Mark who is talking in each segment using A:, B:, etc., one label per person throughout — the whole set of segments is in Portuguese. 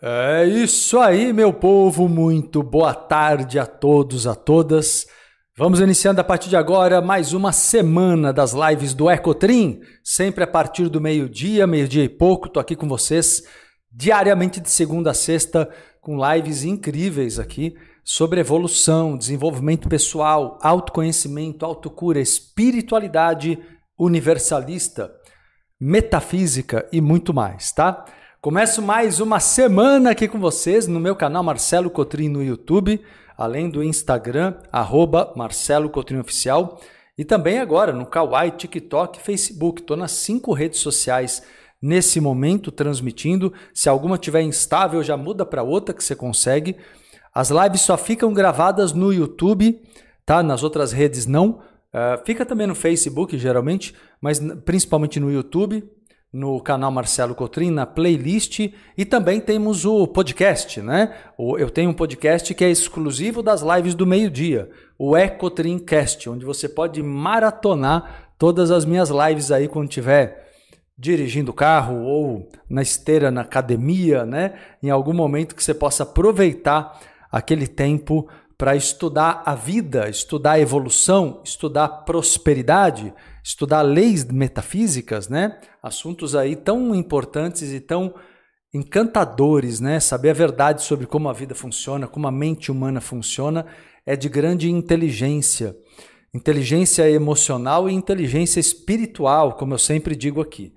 A: É isso aí, meu povo. Muito boa tarde a todos, a todas. Vamos iniciando a partir de agora mais uma semana das lives do Ecotrim, sempre a partir do meio-dia, meio-dia e pouco. Tô aqui com vocês diariamente de segunda a sexta com lives incríveis aqui sobre evolução, desenvolvimento pessoal, autoconhecimento, autocura, espiritualidade universalista, metafísica e muito mais, tá? Começo mais uma semana aqui com vocês no meu canal Marcelo Cotrim no YouTube, além do Instagram, arroba Marcelo Cotrim Oficial, e também agora no Kawaii, TikTok, Facebook. Estou nas cinco redes sociais nesse momento transmitindo. Se alguma tiver instável, já muda para outra que você consegue. As lives só ficam gravadas no YouTube, tá? Nas outras redes não. Uh, fica também no Facebook, geralmente, mas principalmente no YouTube no canal Marcelo Cotrim, na playlist, e também temos o podcast, né? Eu tenho um podcast que é exclusivo das lives do meio-dia, o Ecotrimcast, onde você pode maratonar todas as minhas lives aí quando tiver dirigindo o carro ou na esteira na academia, né? Em algum momento que você possa aproveitar aquele tempo para estudar a vida, estudar a evolução, estudar prosperidade, estudar leis metafísicas, né? Assuntos aí tão importantes e tão encantadores, né? Saber a verdade sobre como a vida funciona, como a mente humana funciona, é de grande inteligência. Inteligência emocional e inteligência espiritual, como eu sempre digo aqui.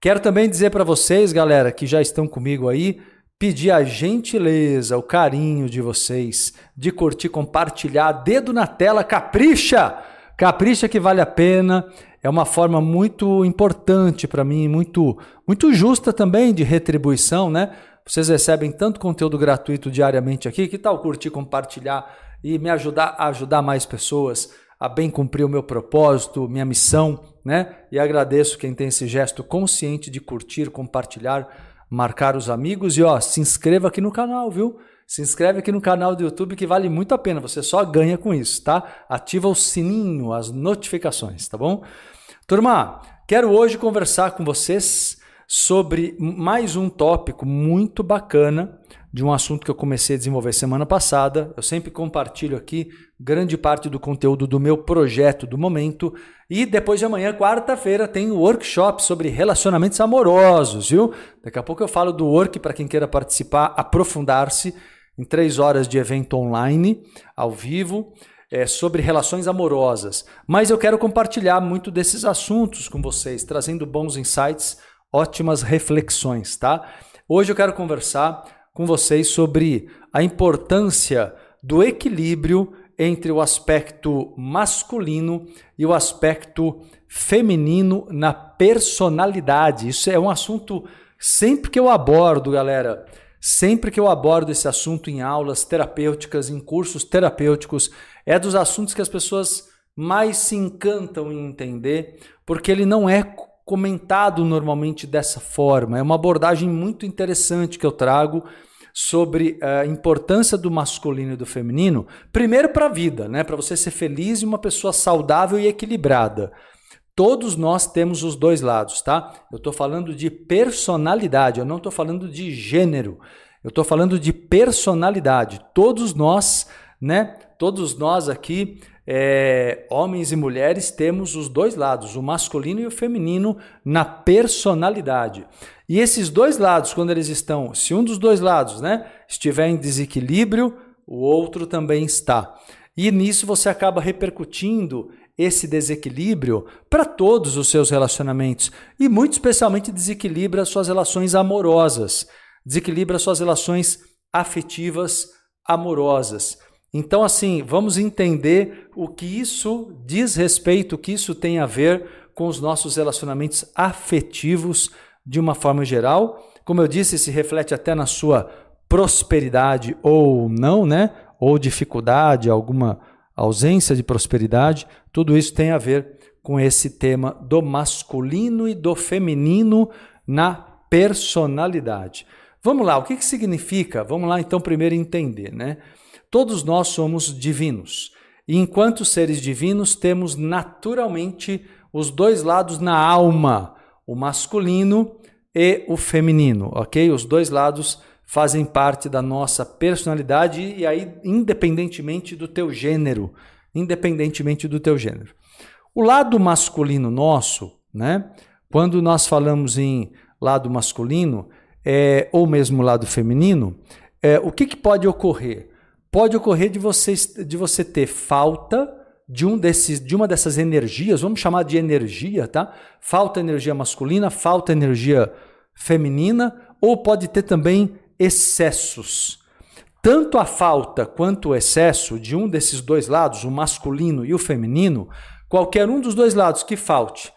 A: Quero também dizer para vocês, galera, que já estão comigo aí, pedir a gentileza, o carinho de vocês, de curtir, compartilhar, dedo na tela, capricha! Capricha que vale a pena. É uma forma muito importante para mim, muito muito justa também de retribuição, né? Vocês recebem tanto conteúdo gratuito diariamente aqui, que tal curtir, compartilhar e me ajudar a ajudar mais pessoas a bem cumprir o meu propósito, minha missão, né? E agradeço quem tem esse gesto consciente de curtir, compartilhar marcar os amigos e ó, se inscreva aqui no canal, viu? Se inscreve aqui no canal do YouTube que vale muito a pena, você só ganha com isso, tá? Ativa o sininho, as notificações, tá bom? Turma, quero hoje conversar com vocês sobre mais um tópico muito bacana de um assunto que eu comecei a desenvolver semana passada. Eu sempre compartilho aqui grande parte do conteúdo do meu projeto do momento. E depois de amanhã, quarta-feira, tem um workshop sobre relacionamentos amorosos, viu? Daqui a pouco eu falo do work para quem queira participar, aprofundar-se em três horas de evento online, ao vivo. É, sobre relações amorosas. Mas eu quero compartilhar muito desses assuntos com vocês, trazendo bons insights, ótimas reflexões, tá? Hoje eu quero conversar com vocês sobre a importância do equilíbrio entre o aspecto masculino e o aspecto feminino na personalidade. Isso é um assunto sempre que eu abordo, galera. Sempre que eu abordo esse assunto em aulas terapêuticas, em cursos terapêuticos, é dos assuntos que as pessoas mais se encantam em entender, porque ele não é comentado normalmente dessa forma. É uma abordagem muito interessante que eu trago sobre a importância do masculino e do feminino, primeiro para a vida, né? para você ser feliz e uma pessoa saudável e equilibrada. Todos nós temos os dois lados, tá? Eu estou falando de personalidade, eu não estou falando de gênero. Eu estou falando de personalidade. Todos nós, né? Todos nós aqui é, homens e mulheres temos os dois lados, o masculino e o feminino, na personalidade. E esses dois lados, quando eles estão, se um dos dois lados né, estiver em desequilíbrio, o outro também está. E nisso você acaba repercutindo esse desequilíbrio para todos os seus relacionamentos e muito especialmente desequilibra suas relações amorosas, desequilibra suas relações afetivas amorosas. Então, assim, vamos entender o que isso diz respeito, o que isso tem a ver com os nossos relacionamentos afetivos de uma forma geral. Como eu disse, se reflete até na sua prosperidade ou não, né? Ou dificuldade, alguma ausência de prosperidade. Tudo isso tem a ver com esse tema do masculino e do feminino na personalidade. Vamos lá, o que, que significa? Vamos lá então primeiro entender, né? Todos nós somos divinos. E enquanto seres divinos, temos naturalmente os dois lados na alma, o masculino e o feminino, ok? Os dois lados fazem parte da nossa personalidade e aí independentemente do teu gênero, independentemente do teu gênero. O lado masculino nosso, né? Quando nós falamos em lado masculino, é, ou mesmo lado feminino, é, o que, que pode ocorrer? Pode ocorrer de você, de você ter falta de um desses, de uma dessas energias, vamos chamar de energia, tá? Falta energia masculina, falta energia feminina, ou pode ter também excessos. Tanto a falta quanto o excesso de um desses dois lados, o masculino e o feminino, qualquer um dos dois lados que falte,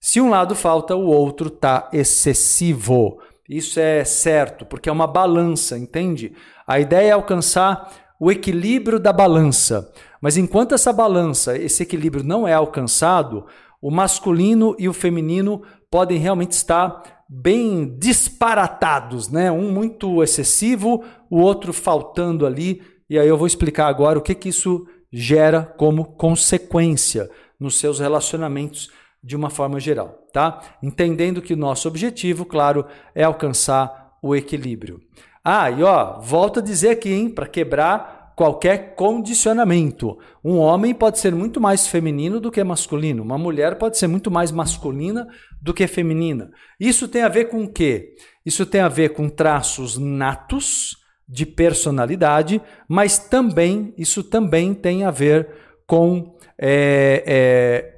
A: se um lado falta, o outro está excessivo. Isso é certo, porque é uma balança, entende? A ideia é alcançar o equilíbrio da balança. Mas enquanto essa balança, esse equilíbrio não é alcançado, o masculino e o feminino podem realmente estar bem disparatados, né? Um muito excessivo, o outro faltando ali. E aí eu vou explicar agora o que, que isso gera como consequência nos seus relacionamentos de uma forma geral, tá? Entendendo que o nosso objetivo, claro, é alcançar o equilíbrio. Ah, e ó, volto a dizer aqui, hein, para quebrar qualquer condicionamento. Um homem pode ser muito mais feminino do que masculino, uma mulher pode ser muito mais masculina do que feminina. Isso tem a ver com o quê? Isso tem a ver com traços natos de personalidade, mas também isso também tem a ver com é,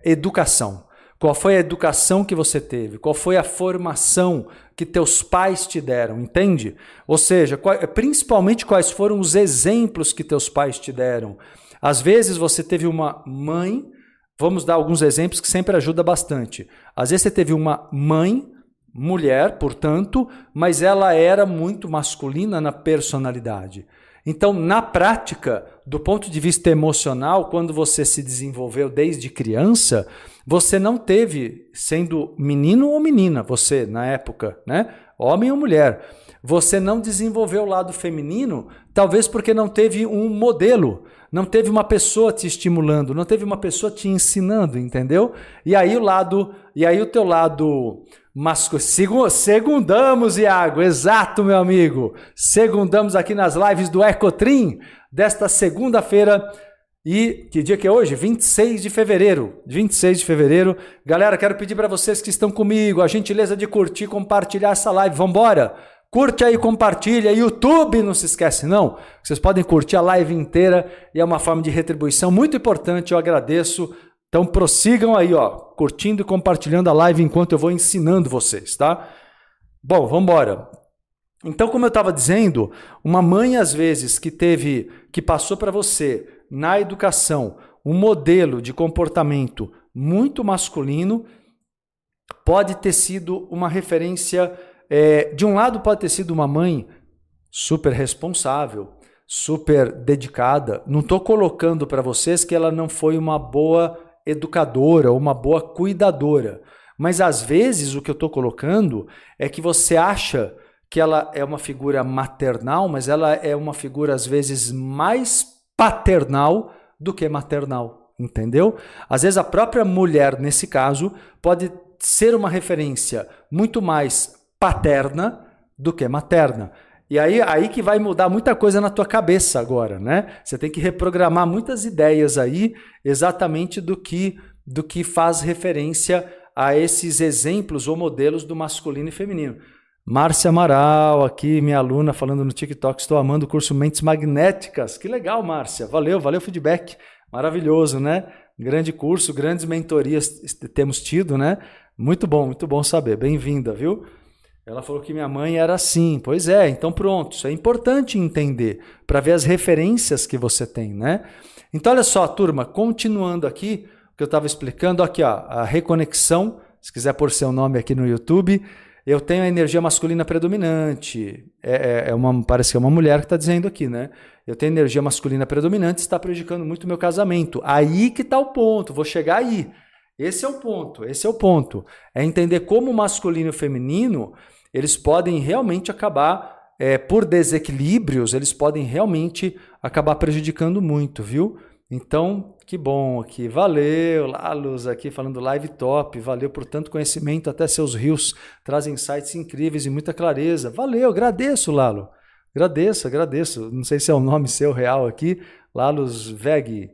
A: é, educação. Qual foi a educação que você teve? Qual foi a formação que teus pais te deram? Entende? Ou seja, principalmente quais foram os exemplos que teus pais te deram. Às vezes você teve uma mãe Vamos dar alguns exemplos que sempre ajuda bastante. Às vezes você teve uma mãe, mulher, portanto, mas ela era muito masculina na personalidade. Então, na prática, do ponto de vista emocional, quando você se desenvolveu desde criança, você não teve, sendo menino ou menina, você na época, né? Homem ou mulher, você não desenvolveu o lado feminino, talvez porque não teve um modelo não teve uma pessoa te estimulando, não teve uma pessoa te ensinando, entendeu? E aí o lado, e aí o teu lado masculino, segundamos, Iago, exato, meu amigo. Segundamos aqui nas lives do Ecotrim desta segunda-feira. E que dia que é hoje? 26 de fevereiro. 26 de fevereiro. Galera, quero pedir para vocês que estão comigo a gentileza de curtir, compartilhar essa live. Vamos embora? Curte aí, compartilha. YouTube, não se esquece não. Vocês podem curtir a live inteira e é uma forma de retribuição muito importante. Eu agradeço. Então prossigam aí, ó, curtindo e compartilhando a live enquanto eu vou ensinando vocês, tá? Bom, vamos embora. Então, como eu estava dizendo, uma mãe às vezes que teve, que passou para você na educação um modelo de comportamento muito masculino, pode ter sido uma referência é, de um lado pode ter sido uma mãe super responsável, super dedicada. Não estou colocando para vocês que ela não foi uma boa educadora uma boa cuidadora. Mas às vezes o que eu estou colocando é que você acha que ela é uma figura maternal, mas ela é uma figura às vezes mais paternal do que maternal, entendeu? Às vezes a própria mulher, nesse caso, pode ser uma referência muito mais paterna do que materna. E aí, aí que vai mudar muita coisa na tua cabeça agora, né? Você tem que reprogramar muitas ideias aí exatamente do que do que faz referência a esses exemplos ou modelos do masculino e feminino. Márcia Amaral, aqui, minha aluna, falando no TikTok, estou amando o curso Mentes Magnéticas. Que legal, Márcia. Valeu, valeu o feedback. Maravilhoso, né? Grande curso, grandes mentorias temos tido, né? Muito bom, muito bom saber. Bem-vinda, viu? Ela falou que minha mãe era assim. Pois é, então pronto. Isso é importante entender para ver as referências que você tem, né? Então olha só, turma, continuando aqui, o que eu estava explicando aqui, ó, a reconexão. Se quiser pôr seu nome aqui no YouTube, eu tenho a energia masculina predominante. É, é, é uma, parece que é uma mulher que está dizendo aqui, né? Eu tenho energia masculina predominante, está prejudicando muito o meu casamento. Aí que está o ponto. Vou chegar aí. Esse é o ponto. Esse é o ponto. É entender como o masculino e o feminino eles podem realmente acabar, é, por desequilíbrios, eles podem realmente acabar prejudicando muito, viu? Então, que bom aqui. Valeu, Lalos aqui falando live top. Valeu por tanto conhecimento. Até seus rios trazem insights incríveis e muita clareza. Valeu, agradeço, Lalo. Agradeço, agradeço. Não sei se é o nome seu real aqui. Lalos Veg.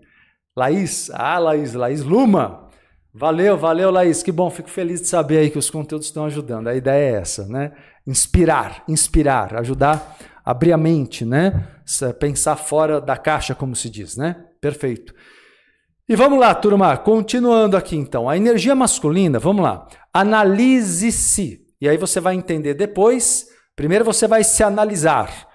A: Laís. Ah, Laís, Laís Luma. Valeu, valeu, Laís. Que bom, fico feliz de saber aí que os conteúdos estão ajudando. A ideia é essa, né? Inspirar, inspirar, ajudar a abrir a mente, né? Pensar fora da caixa, como se diz, né? Perfeito. E vamos lá, turma, continuando aqui então. A energia masculina, vamos lá. Analise-se. E aí você vai entender depois. Primeiro você vai se analisar.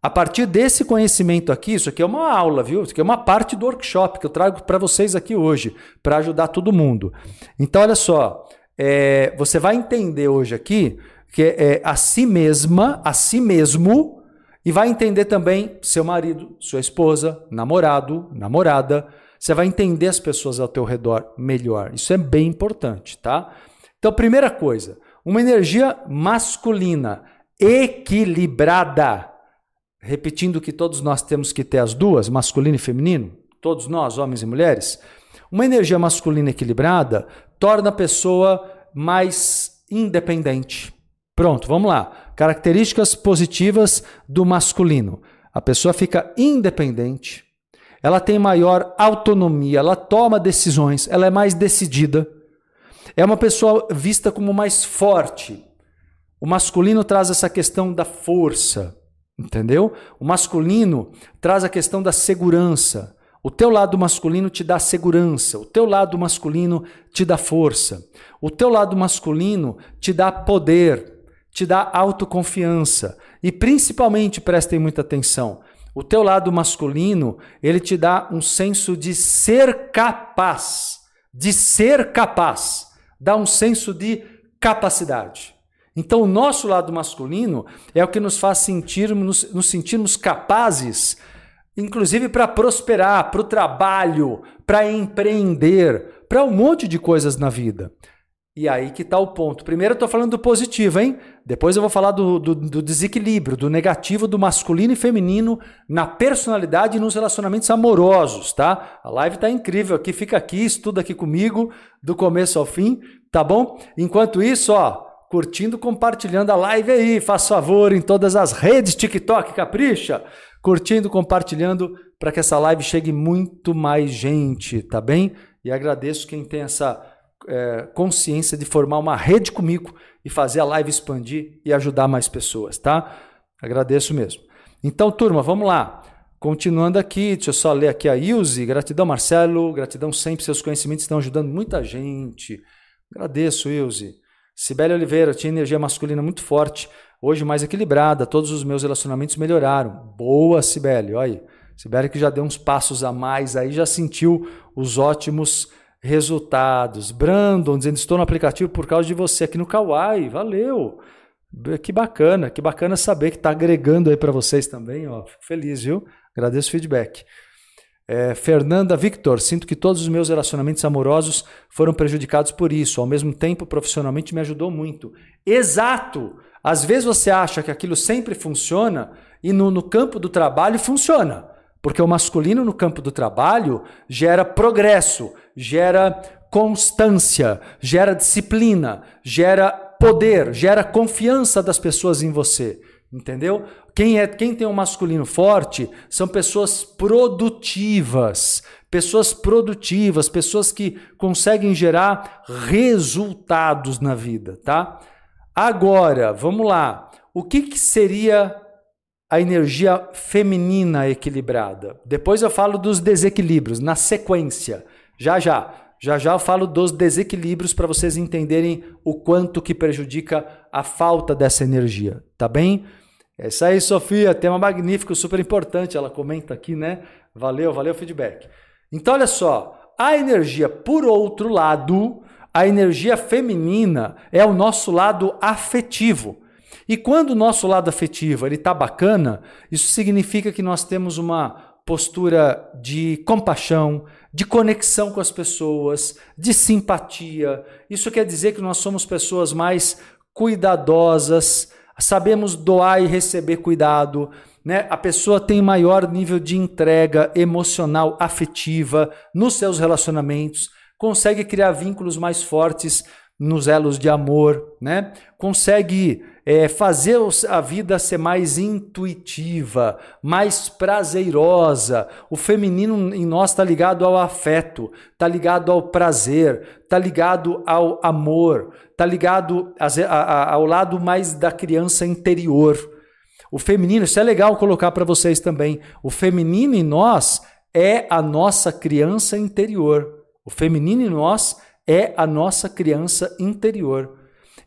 A: A partir desse conhecimento aqui, isso aqui é uma aula, viu? Isso aqui é uma parte do workshop que eu trago para vocês aqui hoje, para ajudar todo mundo. Então, olha só, é, você vai entender hoje aqui que é a si mesma, a si mesmo, e vai entender também seu marido, sua esposa, namorado, namorada, você vai entender as pessoas ao teu redor melhor. Isso é bem importante, tá? Então, primeira coisa, uma energia masculina equilibrada. Repetindo que todos nós temos que ter as duas, masculino e feminino, todos nós, homens e mulheres. Uma energia masculina equilibrada torna a pessoa mais independente. Pronto, vamos lá. Características positivas do masculino. A pessoa fica independente, ela tem maior autonomia, ela toma decisões, ela é mais decidida. É uma pessoa vista como mais forte. O masculino traz essa questão da força, entendeu? O masculino traz a questão da segurança. O teu lado masculino te dá segurança, o teu lado masculino te dá força, o teu lado masculino te dá poder, te dá autoconfiança. E principalmente, prestem muita atenção, o teu lado masculino, ele te dá um senso de ser capaz, de ser capaz, dá um senso de capacidade. Então, o nosso lado masculino é o que nos faz sentirmos, nos sentirmos capazes, inclusive para prosperar, para o trabalho, para empreender, para um monte de coisas na vida. E aí que está o ponto. Primeiro eu estou falando do positivo, hein? Depois eu vou falar do, do, do, desequilíbrio, do negativo do masculino e feminino na personalidade e nos relacionamentos amorosos, tá? A live está incrível aqui, fica aqui, estuda aqui comigo, do começo ao fim, tá bom? Enquanto isso, ó, curtindo, compartilhando a live aí, faz favor, em todas as redes, TikTok, capricha, curtindo, compartilhando, para que essa live chegue muito mais gente, tá bem? E agradeço quem tem essa é, consciência de formar uma rede comigo e fazer a live expandir e ajudar mais pessoas, tá? Agradeço mesmo. Então, turma, vamos lá. Continuando aqui, deixa eu só ler aqui a Ilse. Gratidão, Marcelo. Gratidão sempre. Seus conhecimentos estão ajudando muita gente. Agradeço, Ilse. Sibeli Oliveira, tinha energia masculina muito forte, hoje mais equilibrada. Todos os meus relacionamentos melhoraram. Boa, Sibeli. Olha aí. Sibeli que já deu uns passos a mais aí, já sentiu os ótimos resultados. Brandon dizendo: Estou no aplicativo por causa de você aqui no Kawaii. Valeu! Que bacana, que bacana saber que está agregando aí para vocês também. Ó. Fico feliz, viu? Agradeço o feedback. É, Fernanda Victor, sinto que todos os meus relacionamentos amorosos foram prejudicados por isso. Ao mesmo tempo, profissionalmente me ajudou muito. Exato! Às vezes você acha que aquilo sempre funciona e no, no campo do trabalho funciona. Porque o masculino no campo do trabalho gera progresso, gera constância, gera disciplina, gera poder, gera confiança das pessoas em você. Entendeu? Quem, é, quem tem um masculino forte são pessoas produtivas. Pessoas produtivas, pessoas que conseguem gerar resultados na vida, tá? Agora, vamos lá. O que, que seria a energia feminina equilibrada. Depois eu falo dos desequilíbrios, na sequência. Já já. Já já eu falo dos desequilíbrios para vocês entenderem o quanto que prejudica a falta dessa energia, tá bem? É isso aí, Sofia, tema magnífico, super importante, ela comenta aqui, né? Valeu, valeu o feedback. Então olha só, a energia por outro lado, a energia feminina é o nosso lado afetivo. E quando o nosso lado afetivo ele está bacana, isso significa que nós temos uma postura de compaixão, de conexão com as pessoas, de simpatia. Isso quer dizer que nós somos pessoas mais cuidadosas, sabemos doar e receber cuidado, né? A pessoa tem maior nível de entrega emocional, afetiva nos seus relacionamentos, consegue criar vínculos mais fortes nos elos de amor, né? Consegue é, fazer a vida ser mais intuitiva, mais prazerosa. O feminino em nós está ligado ao afeto, está ligado ao prazer, está ligado ao amor, está ligado ao lado mais da criança interior. O feminino, isso é legal colocar para vocês também. O feminino em nós é a nossa criança interior. O feminino em nós é a nossa criança interior.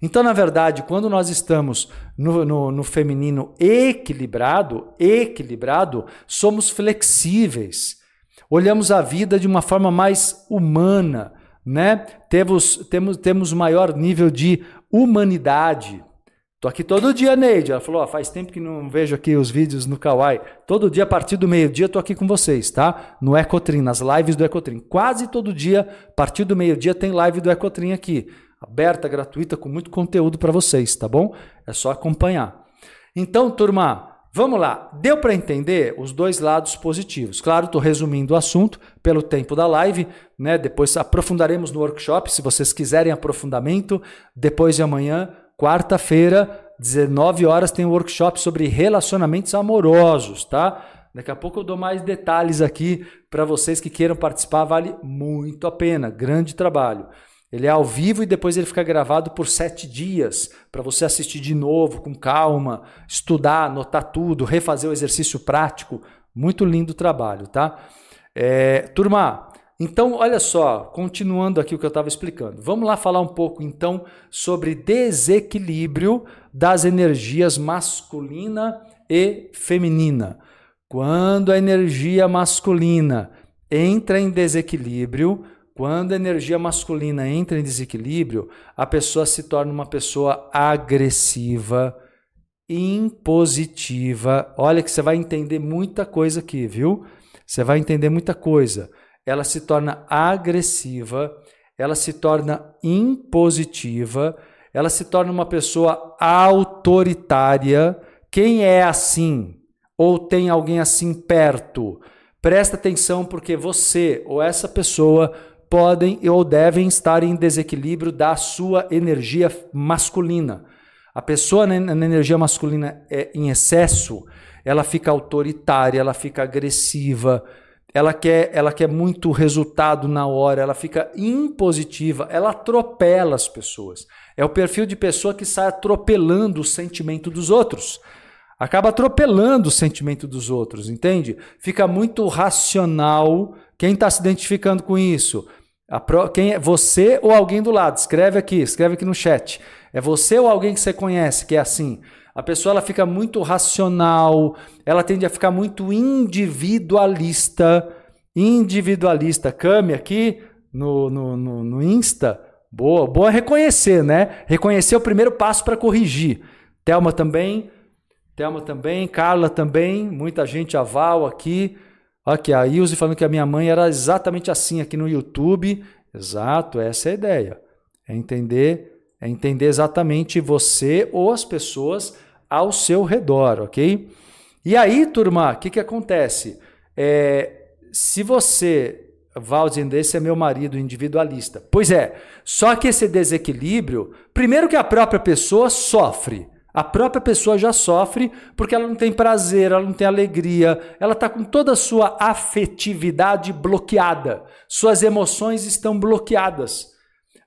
A: Então, na verdade, quando nós estamos no, no, no feminino equilibrado, equilibrado, somos flexíveis, olhamos a vida de uma forma mais humana, né? Temos, temos, temos maior nível de humanidade. Tô aqui todo dia, Neide. Ela falou: ó, faz tempo que não vejo aqui os vídeos no Kawaii. Todo dia, a partir do meio-dia, tô aqui com vocês, tá? No Ecotrim, nas lives do Ecotrim. Quase todo dia, a partir do meio-dia, tem live do Ecotrim aqui aberta, gratuita, com muito conteúdo para vocês, tá bom? É só acompanhar. Então, turma, vamos lá. Deu para entender os dois lados positivos. Claro, estou resumindo o assunto pelo tempo da live, né? Depois aprofundaremos no workshop, se vocês quiserem aprofundamento. Depois de amanhã, quarta-feira, 19 horas, tem um workshop sobre relacionamentos amorosos, tá? Daqui a pouco eu dou mais detalhes aqui para vocês que queiram participar, vale muito a pena. Grande trabalho. Ele é ao vivo e depois ele fica gravado por sete dias para você assistir de novo, com calma, estudar, anotar tudo, refazer o exercício prático. Muito lindo trabalho, tá? É, turma, então olha só, continuando aqui o que eu estava explicando. Vamos lá falar um pouco então sobre desequilíbrio das energias masculina e feminina. Quando a energia masculina entra em desequilíbrio, quando a energia masculina entra em desequilíbrio, a pessoa se torna uma pessoa agressiva, impositiva. Olha que você vai entender muita coisa aqui, viu? Você vai entender muita coisa. Ela se torna agressiva, ela se torna impositiva, ela se torna uma pessoa autoritária. Quem é assim? Ou tem alguém assim perto? Presta atenção porque você ou essa pessoa podem ou devem estar em desequilíbrio da sua energia masculina. A pessoa na, energia masculina é em excesso, ela fica autoritária, ela fica agressiva, ela quer, ela quer muito resultado na hora, ela fica impositiva, ela atropela as pessoas. É o perfil de pessoa que sai atropelando o sentimento dos outros. Acaba atropelando o sentimento dos outros, entende? Fica muito racional. Quem está se identificando com isso? Pro, quem é você ou alguém do lado? Escreve aqui, escreve aqui no chat. É você ou alguém que você conhece que é assim? A pessoa ela fica muito racional, ela tende a ficar muito individualista. Individualista. Cami aqui no, no, no, no Insta. Boa, boa reconhecer, né? Reconhecer o primeiro passo para corrigir. Thelma também. Thelma também. Carla também. Muita gente aval aqui. Aqui, a Ilse falando que a minha mãe era exatamente assim aqui no YouTube. Exato, essa é a ideia. É entender, é entender exatamente você ou as pessoas ao seu redor, ok? E aí, turma, o que, que acontece? É, se você Valdem, esse é meu marido individualista. Pois é, só que esse desequilíbrio, primeiro que a própria pessoa sofre, a própria pessoa já sofre porque ela não tem prazer, ela não tem alegria, ela está com toda a sua afetividade bloqueada, suas emoções estão bloqueadas.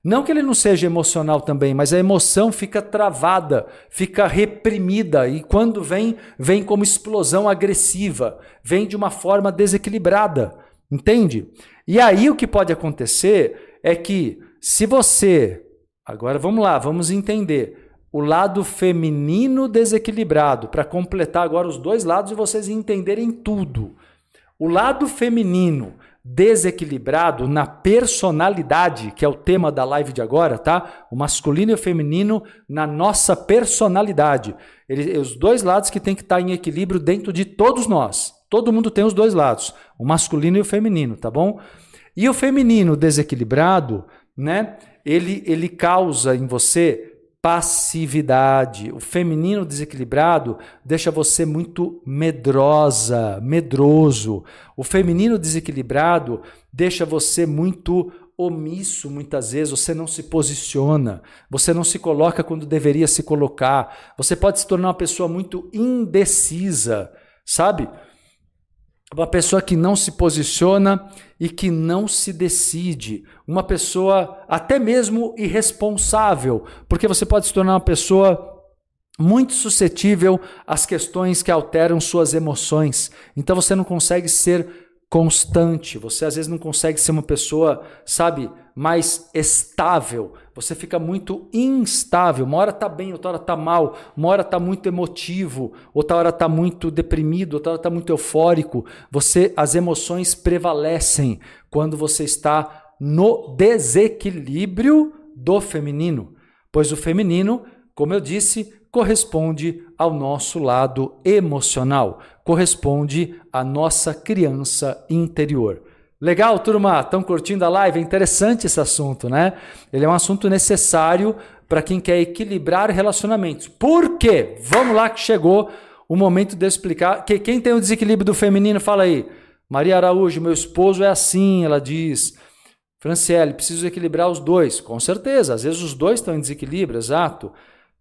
A: Não que ele não seja emocional também, mas a emoção fica travada, fica reprimida e quando vem, vem como explosão agressiva, vem de uma forma desequilibrada, entende? E aí o que pode acontecer é que se você, agora vamos lá, vamos entender o lado feminino desequilibrado, para completar agora os dois lados e vocês entenderem tudo. O lado feminino desequilibrado na personalidade, que é o tema da live de agora, tá? O masculino e o feminino na nossa personalidade. Ele, os dois lados que tem que estar em equilíbrio dentro de todos nós. Todo mundo tem os dois lados, o masculino e o feminino, tá bom? E o feminino desequilibrado, né? Ele, ele causa em você passividade. O feminino desequilibrado deixa você muito medrosa, medroso. O feminino desequilibrado deixa você muito omisso muitas vezes, você não se posiciona, você não se coloca quando deveria se colocar, você pode se tornar uma pessoa muito indecisa, sabe? Uma pessoa que não se posiciona e que não se decide. Uma pessoa até mesmo irresponsável, porque você pode se tornar uma pessoa muito suscetível às questões que alteram suas emoções. Então você não consegue ser constante, você às vezes não consegue ser uma pessoa, sabe, mais estável. Você fica muito instável. Uma hora tá bem, outra hora tá mal. Uma hora tá muito emotivo, outra hora tá muito deprimido, outra hora tá muito eufórico. Você as emoções prevalecem quando você está no desequilíbrio do feminino, pois o feminino, como eu disse, corresponde ao nosso lado emocional, corresponde à nossa criança interior. Legal, turma? Estão curtindo a live? É interessante esse assunto, né? Ele é um assunto necessário para quem quer equilibrar relacionamentos. Por quê? Vamos lá que chegou o momento de explicar. Que quem tem o desequilíbrio do feminino, fala aí. Maria Araújo, meu esposo é assim, ela diz. Franciele, preciso equilibrar os dois. Com certeza, às vezes os dois estão em desequilíbrio, exato.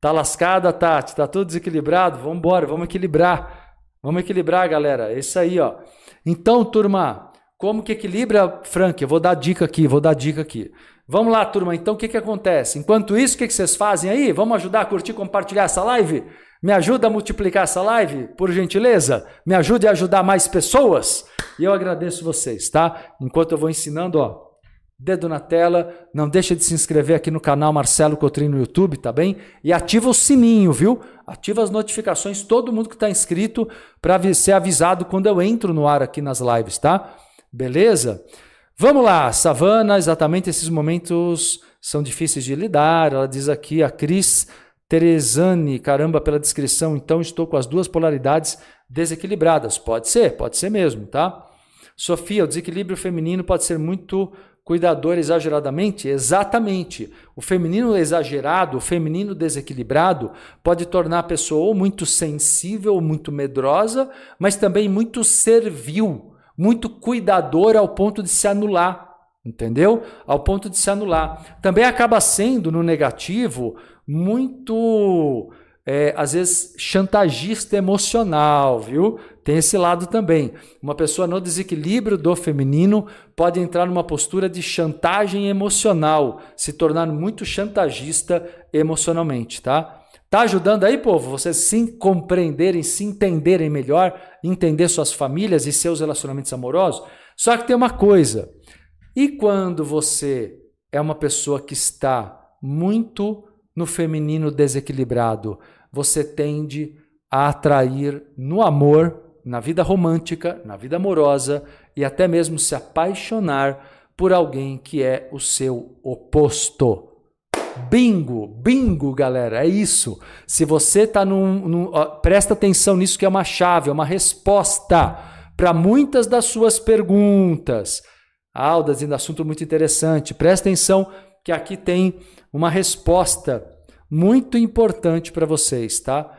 A: Tá lascada, Tati? Tá tudo desequilibrado? Vamos embora, vamos equilibrar. Vamos equilibrar, galera. É isso aí, ó. Então, turma, como que equilibra, Frank? Eu vou dar dica aqui, vou dar dica aqui. Vamos lá, turma. Então, o que, que acontece? Enquanto isso, o que, que vocês fazem aí? Vamos ajudar a curtir, compartilhar essa live? Me ajuda a multiplicar essa live, por gentileza? Me ajude a ajudar mais pessoas? E eu agradeço vocês, tá? Enquanto eu vou ensinando, ó, dedo na tela, não deixa de se inscrever aqui no canal Marcelo Cotrim no YouTube, tá bem? E ativa o sininho, viu? Ativa as notificações, todo mundo que está inscrito, para ser avisado quando eu entro no ar aqui nas lives, tá? Beleza? Vamos lá, Savana, exatamente esses momentos são difíceis de lidar. Ela diz aqui, a Cris Teresani, caramba, pela descrição, então estou com as duas polaridades desequilibradas. Pode ser, pode ser mesmo, tá? Sofia, o desequilíbrio feminino pode ser muito cuidador exageradamente? Exatamente. O feminino exagerado, o feminino desequilibrado, pode tornar a pessoa muito sensível, muito medrosa, mas também muito servil, muito cuidadora ao ponto de se anular. Entendeu? Ao ponto de se anular. Também acaba sendo, no negativo, muito é, às vezes, chantagista emocional, viu? Tem esse lado também. Uma pessoa no desequilíbrio do feminino pode entrar numa postura de chantagem emocional, se tornar muito chantagista emocionalmente, tá? Tá ajudando aí, povo? Vocês se compreenderem, se entenderem melhor, entender suas famílias e seus relacionamentos amorosos? Só que tem uma coisa. E quando você é uma pessoa que está muito no feminino desequilibrado, você tende a atrair no amor, na vida romântica, na vida amorosa e até mesmo se apaixonar por alguém que é o seu oposto. Bingo, bingo, galera, é isso. Se você está num, num ó, presta atenção nisso que é uma chave, é uma resposta para muitas das suas perguntas. Alda dizendo assunto muito interessante. Presta atenção que aqui tem uma resposta muito importante para vocês, tá?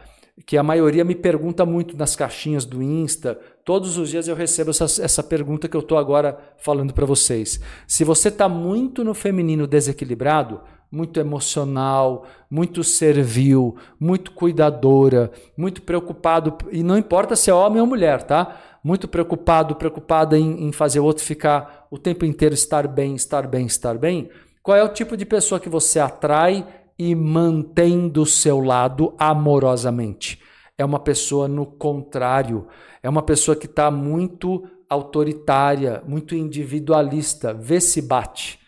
A: Que a maioria me pergunta muito nas caixinhas do Insta. Todos os dias eu recebo essa, essa pergunta que eu estou agora falando para vocês. Se você está muito no feminino desequilibrado, muito emocional, muito servil, muito cuidadora, muito preocupado, e não importa se é homem ou mulher, tá? Muito preocupado, preocupada em, em fazer o outro ficar o tempo inteiro estar bem, estar bem, estar bem. Qual é o tipo de pessoa que você atrai e mantém do seu lado amorosamente. É uma pessoa no contrário, é uma pessoa que está muito autoritária, muito individualista. Vê se bate.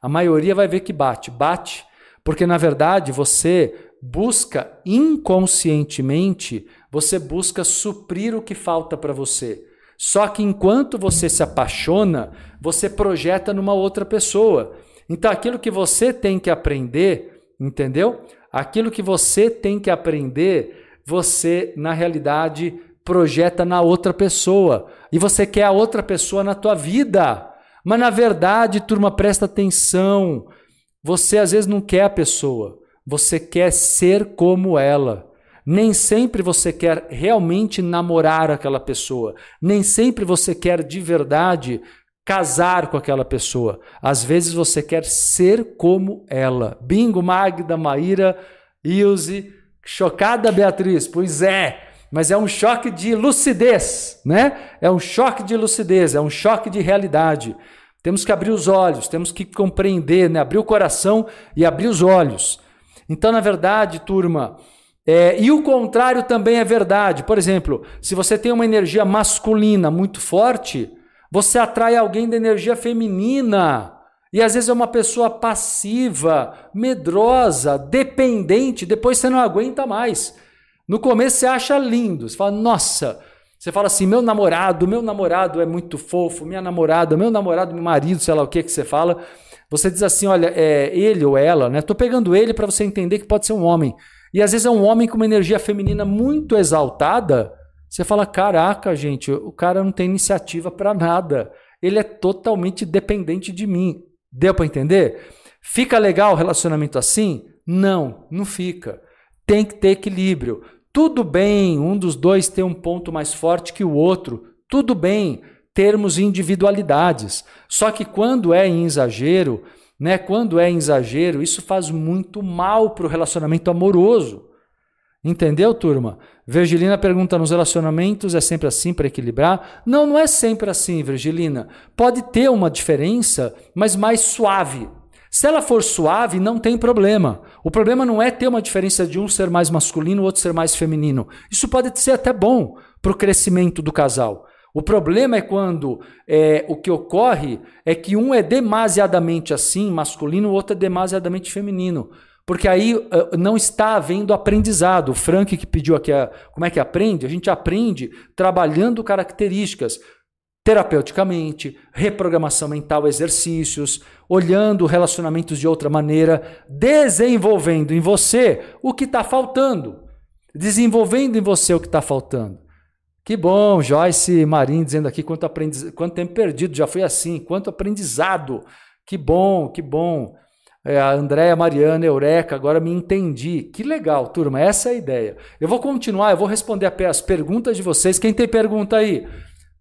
A: A maioria vai ver que bate. Bate porque, na verdade, você busca inconscientemente, você busca suprir o que falta para você. Só que enquanto você se apaixona, você projeta numa outra pessoa. Então, aquilo que você tem que aprender Entendeu? Aquilo que você tem que aprender, você, na realidade, projeta na outra pessoa. E você quer a outra pessoa na tua vida. Mas, na verdade, turma, presta atenção. Você, às vezes, não quer a pessoa. Você quer ser como ela. Nem sempre você quer realmente namorar aquela pessoa. Nem sempre você quer de verdade casar com aquela pessoa. Às vezes você quer ser como ela. Bingo, Magda, Maíra, Ilse, chocada Beatriz. Pois é, mas é um choque de lucidez, né? É um choque de lucidez, é um choque de realidade. Temos que abrir os olhos, temos que compreender, né? abrir o coração e abrir os olhos. Então, na verdade, turma, é, e o contrário também é verdade. Por exemplo, se você tem uma energia masculina muito forte, você atrai alguém da energia feminina. E às vezes é uma pessoa passiva, medrosa, dependente, depois você não aguenta mais. No começo você acha lindo, você fala, nossa, você fala assim, meu namorado, meu namorado é muito fofo, minha namorada, meu namorado, meu marido, sei lá o que que você fala. Você diz assim, olha, é ele ou ela, né? Tô pegando ele para você entender que pode ser um homem. E às vezes é um homem com uma energia feminina muito exaltada. Você fala, caraca, gente, o cara não tem iniciativa para nada. Ele é totalmente dependente de mim. Deu para entender? Fica legal o relacionamento assim? Não, não fica. Tem que ter equilíbrio. Tudo bem um dos dois ter um ponto mais forte que o outro, tudo bem termos individualidades. Só que quando é em exagero, né, quando é em exagero, isso faz muito mal para o relacionamento amoroso. Entendeu, turma? Virgilina pergunta: nos relacionamentos é sempre assim para equilibrar? Não, não é sempre assim, Virgilina. Pode ter uma diferença, mas mais suave. Se ela for suave, não tem problema. O problema não é ter uma diferença de um ser mais masculino, o outro ser mais feminino. Isso pode ser até bom para o crescimento do casal. O problema é quando é, o que ocorre é que um é demasiadamente assim, masculino, o outro é demasiadamente feminino. Porque aí uh, não está havendo aprendizado. O Frank que pediu aqui a, como é que aprende, a gente aprende trabalhando características terapeuticamente, reprogramação mental, exercícios, olhando relacionamentos de outra maneira, desenvolvendo em você o que está faltando, desenvolvendo em você o que está faltando. Que bom, Joyce Marim dizendo aqui quanto, aprendiz... quanto tempo perdido, já foi assim, quanto aprendizado. Que bom, que bom. É, a Andréia Mariana, Eureka, agora me entendi. Que legal, turma, essa é a ideia. Eu vou continuar, eu vou responder as perguntas de vocês. Quem tem pergunta aí?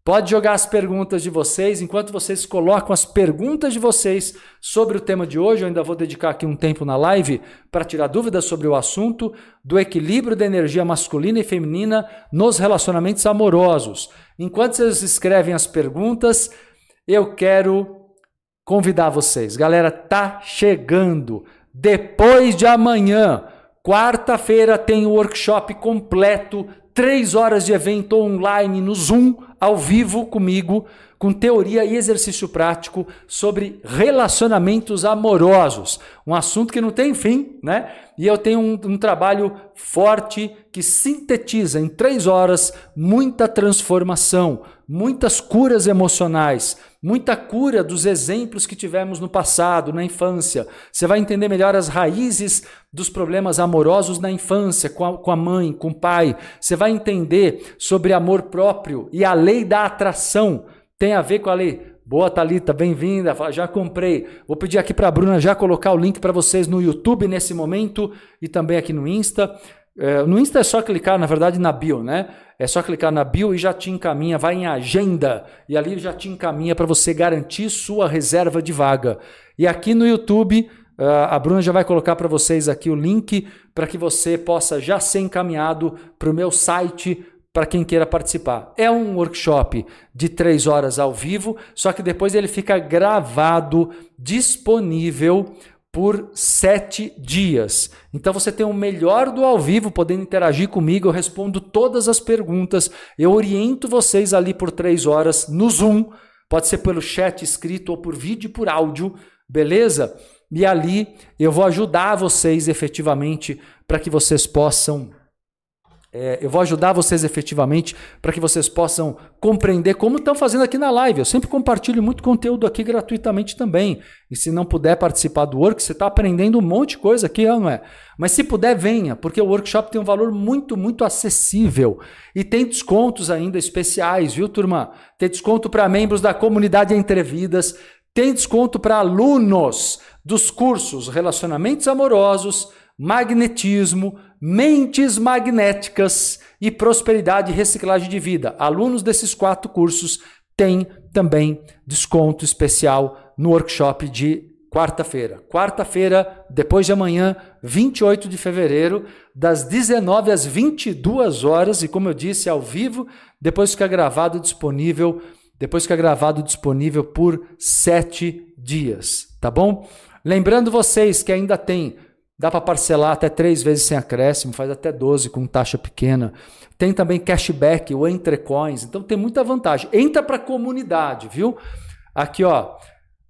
A: Pode jogar as perguntas de vocês. Enquanto vocês colocam as perguntas de vocês sobre o tema de hoje, eu ainda vou dedicar aqui um tempo na live para tirar dúvidas sobre o assunto do equilíbrio da energia masculina e feminina nos relacionamentos amorosos. Enquanto vocês escrevem as perguntas, eu quero convidar vocês. Galera, tá chegando. Depois de amanhã, quarta-feira, tem o workshop completo três horas de evento online no Zoom, ao vivo comigo, com teoria e exercício prático sobre relacionamentos amorosos. Um assunto que não tem fim, né? E eu tenho um, um trabalho forte que sintetiza em três horas muita transformação, muitas curas emocionais, muita cura dos exemplos que tivemos no passado, na infância. Você vai entender melhor as raízes dos problemas amorosos na infância, com a, com a mãe, com o pai. Você vai entender sobre amor próprio e a lei da atração. Tem a ver com a lei. Boa, Thalita, bem-vinda. Já comprei. Vou pedir aqui para a Bruna já colocar o link para vocês no YouTube nesse momento e também aqui no Insta. É, no Insta é só clicar, na verdade, na bio, né? É só clicar na bio e já te encaminha, vai em agenda e ali já te encaminha para você garantir sua reserva de vaga. E aqui no YouTube, a Bruna já vai colocar para vocês aqui o link para que você possa já ser encaminhado para o meu site para quem queira participar. É um workshop de três horas ao vivo, só que depois ele fica gravado, disponível por sete dias. Então você tem o melhor do ao vivo, podendo interagir comigo. Eu respondo todas as perguntas. Eu oriento vocês ali por três horas no Zoom. Pode ser pelo chat escrito ou por vídeo e por áudio, beleza? E ali eu vou ajudar vocês efetivamente para que vocês possam é, eu vou ajudar vocês efetivamente para que vocês possam compreender como estão fazendo aqui na live. Eu sempre compartilho muito conteúdo aqui gratuitamente também. E se não puder participar do work, você está aprendendo um monte de coisa aqui, não é? Mas se puder, venha, porque o workshop tem um valor muito, muito acessível. E tem descontos ainda especiais, viu, turma? Tem desconto para membros da comunidade Entrevidas, tem desconto para alunos dos cursos Relacionamentos Amorosos, Magnetismo, Mentes Magnéticas e Prosperidade e Reciclagem de Vida. Alunos desses quatro cursos têm também desconto especial no workshop de quarta-feira. Quarta-feira, depois de amanhã, 28 de fevereiro, das 19 às 22 horas, e como eu disse, ao vivo, depois fica gravado disponível, depois fica gravado disponível por sete dias, tá bom? Lembrando vocês que ainda tem, dá para parcelar até três vezes sem acréscimo, faz até 12 com taxa pequena. Tem também cashback, o Entre Coins, então tem muita vantagem. Entra para a comunidade, viu? Aqui, ó,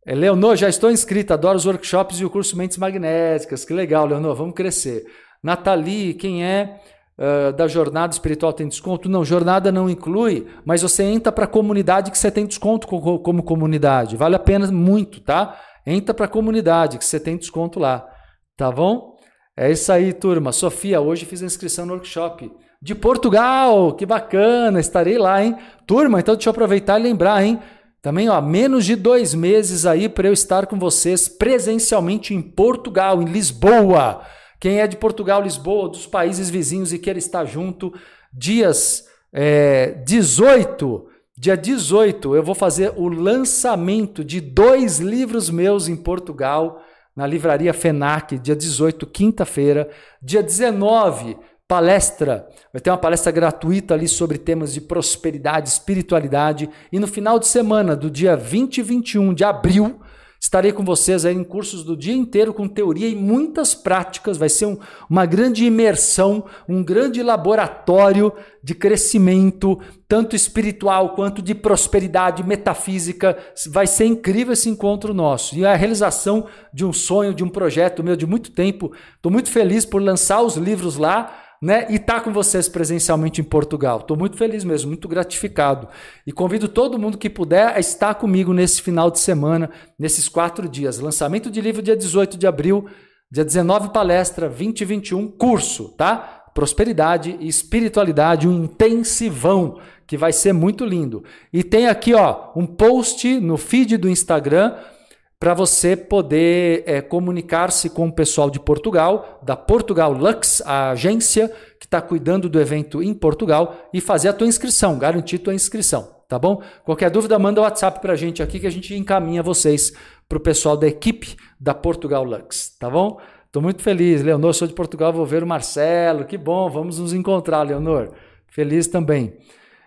A: é, Leonor, já estou inscrita, adoro os workshops e o curso Mentes Magnéticas. Que legal, Leonor, vamos crescer. Nathalie, quem é uh, da jornada espiritual tem desconto? Não, jornada não inclui, mas você entra para a comunidade que você tem desconto como comunidade. Vale a pena muito, tá? Entra para a comunidade que você tem desconto lá, tá bom? É isso aí, turma. Sofia, hoje fiz a inscrição no workshop de Portugal. Que bacana, estarei lá, hein? Turma, então deixa eu aproveitar e lembrar, hein? Também, ó, menos de dois meses aí para eu estar com vocês presencialmente em Portugal, em Lisboa. Quem é de Portugal, Lisboa, dos países vizinhos e quer estar junto, dias é, 18, dia 18, eu vou fazer o lançamento de dois livros meus em Portugal, na livraria FENAC, dia 18, quinta-feira. Dia 19, palestra, vai ter uma palestra gratuita ali sobre temas de prosperidade, espiritualidade. E no final de semana, do dia 20 e 21 de abril, estarei com vocês aí em cursos do dia inteiro com teoria e muitas práticas. Vai ser um, uma grande imersão, um grande laboratório de crescimento, tanto espiritual quanto de prosperidade metafísica. Vai ser incrível esse encontro nosso. E a realização de um sonho, de um projeto meu de muito tempo. Estou muito feliz por lançar os livros lá né? E estar tá com vocês presencialmente em Portugal. Estou muito feliz mesmo, muito gratificado. E convido todo mundo que puder a estar comigo nesse final de semana, nesses quatro dias. Lançamento de livro dia 18 de abril, dia 19 palestra, 20 e 21 curso, tá? Prosperidade e espiritualidade, um intensivão que vai ser muito lindo. E tem aqui, ó, um post no feed do Instagram para você poder é, comunicar-se com o pessoal de Portugal, da Portugal Lux, a agência que está cuidando do evento em Portugal, e fazer a tua inscrição, garantir tua inscrição, tá bom? Qualquer dúvida, manda o um WhatsApp para a gente aqui que a gente encaminha vocês para o pessoal da equipe da Portugal Lux, tá bom? Estou muito feliz, Leonor, sou de Portugal, vou ver o Marcelo, que bom, vamos nos encontrar, Leonor. Feliz também.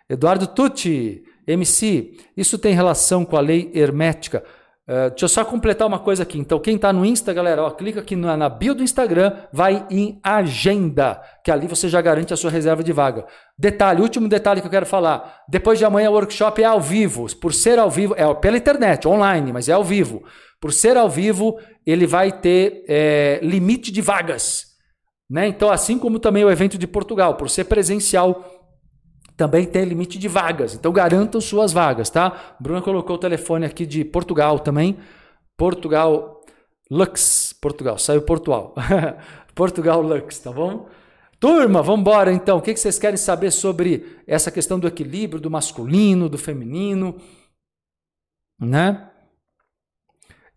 A: Eduardo Tucci, MC, isso tem relação com a lei hermética? Uh, deixa eu só completar uma coisa aqui. Então, quem está no Insta, galera, ó, clica aqui na, na, bio do Instagram, vai em agenda, que ali você já garante a sua reserva de vaga. Detalhe, último detalhe que eu quero falar. Depois de amanhã o workshop é ao vivo. Por ser ao vivo, é pela internet, online, mas é ao vivo. Por ser ao vivo, ele vai ter é, limite de vagas. Né? Então, assim como também o evento de Portugal, por ser presencial, também tem limite de vagas. Então garantam suas vagas, tá? Bruna colocou o telefone aqui de Portugal também. Portugal Lux, Portugal, saiu Portugal. Portugal Lux, tá bom? Turma, vamos embora então. O que vocês querem saber sobre essa questão do equilíbrio do masculino, do feminino, né?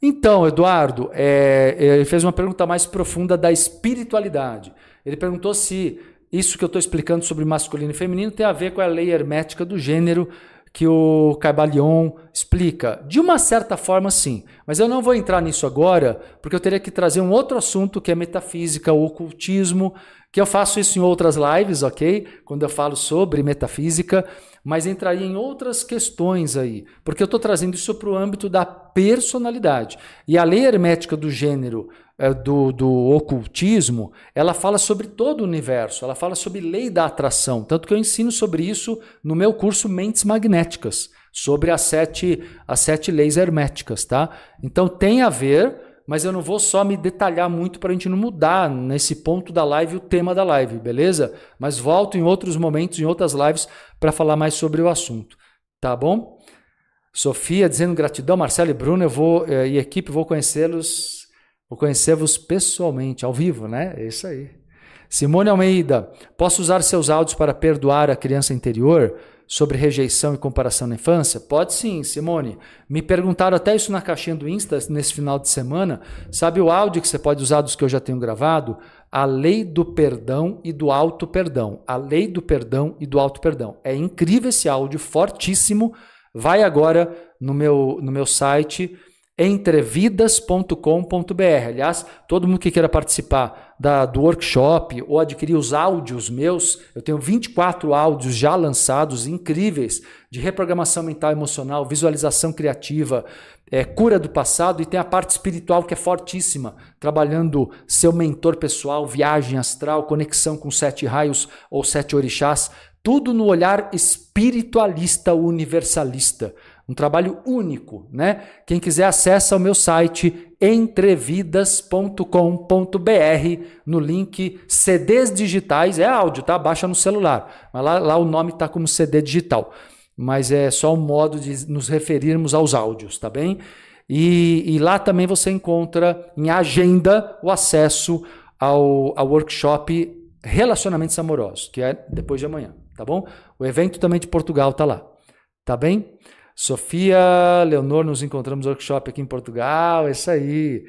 A: Então, Eduardo, é, ele fez uma pergunta mais profunda da espiritualidade. Ele perguntou se isso que eu estou explicando sobre masculino e feminino tem a ver com a lei hermética do gênero que o Caibalion explica. De uma certa forma, sim. Mas eu não vou entrar nisso agora, porque eu teria que trazer um outro assunto que é metafísica, o ocultismo, que eu faço isso em outras lives, ok? Quando eu falo sobre metafísica, mas entraria em outras questões aí, porque eu estou trazendo isso para o âmbito da personalidade. E a lei hermética do gênero do, do ocultismo, ela fala sobre todo o universo, ela fala sobre lei da atração. Tanto que eu ensino sobre isso no meu curso Mentes Magnéticas, sobre as sete, as sete leis herméticas, tá? Então tem a ver, mas eu não vou só me detalhar muito para a gente não mudar nesse ponto da live o tema da live, beleza? Mas volto em outros momentos, em outras lives, para falar mais sobre o assunto, tá bom? Sofia dizendo gratidão, Marcelo e Bruno, eu vou eh, e equipe, vou conhecê-los Conhecer-vos pessoalmente, ao vivo, né? É isso aí. Simone Almeida, posso usar seus áudios para perdoar a criança interior sobre rejeição e comparação na infância? Pode sim, Simone. Me perguntaram até isso na caixinha do Insta nesse final de semana. Sabe o áudio que você pode usar dos que eu já tenho gravado? A lei do perdão e do auto perdão. A lei do perdão e do auto perdão. É incrível esse áudio, fortíssimo. Vai agora no meu, no meu site entrevidas.com.br. Aliás, todo mundo que queira participar da, do workshop ou adquirir os áudios meus, eu tenho 24 áudios já lançados, incríveis, de reprogramação mental e emocional, visualização criativa, é, cura do passado e tem a parte espiritual que é fortíssima, trabalhando seu mentor pessoal, viagem astral, conexão com sete raios ou sete orixás, tudo no olhar espiritualista universalista. Um trabalho único, né? Quem quiser acessa o meu site entrevidas.com.br no link CDs digitais, é áudio, tá? Baixa no celular. Mas lá, lá o nome está como CD digital. Mas é só um modo de nos referirmos aos áudios, tá bem? E, e lá também você encontra em agenda o acesso ao, ao workshop Relacionamentos Amorosos, que é depois de amanhã, tá bom? O evento também de Portugal tá lá, tá bem? Sofia, Leonor, nos encontramos no workshop aqui em Portugal, é isso aí.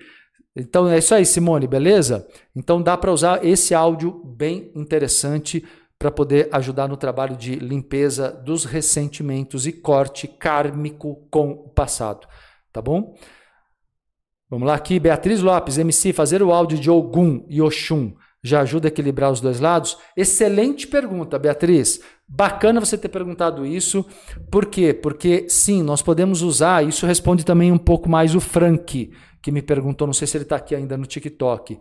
A: Então é isso aí, Simone, beleza? Então dá para usar esse áudio bem interessante para poder ajudar no trabalho de limpeza dos ressentimentos e corte kármico com o passado, tá bom? Vamos lá aqui, Beatriz Lopes, MC, fazer o áudio de Ogum e Oxum já ajuda a equilibrar os dois lados? Excelente pergunta, Beatriz. Bacana você ter perguntado isso. Por quê? Porque sim, nós podemos usar. Isso responde também um pouco mais o Frank, que me perguntou, não sei se ele está aqui ainda no TikTok,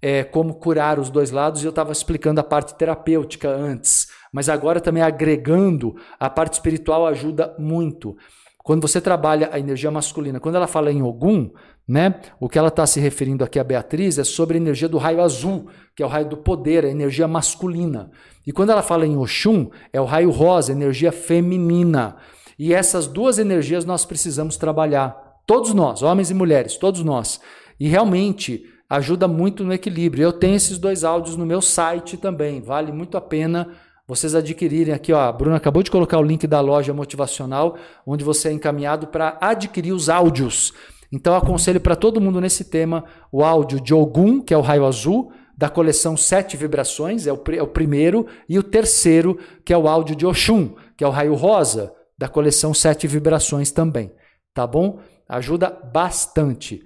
A: é, como curar os dois lados. E eu estava explicando a parte terapêutica antes, mas agora também agregando a parte espiritual ajuda muito. Quando você trabalha a energia masculina, quando ela fala em Ogum, né? O que ela está se referindo aqui a Beatriz é sobre a energia do raio azul, que é o raio do poder, a energia masculina. E quando ela fala em Oxum, é o raio rosa, energia feminina. E essas duas energias nós precisamos trabalhar. Todos nós, homens e mulheres, todos nós. E realmente ajuda muito no equilíbrio. Eu tenho esses dois áudios no meu site também. Vale muito a pena vocês adquirirem aqui, ó, a Bruna acabou de colocar o link da loja motivacional, onde você é encaminhado para adquirir os áudios. Então aconselho para todo mundo nesse tema o áudio de Ogum, que é o raio azul, da coleção Sete Vibrações, é o, é o primeiro, e o terceiro, que é o áudio de Oxum, que é o raio rosa, da coleção Sete Vibrações também. Tá bom? Ajuda bastante.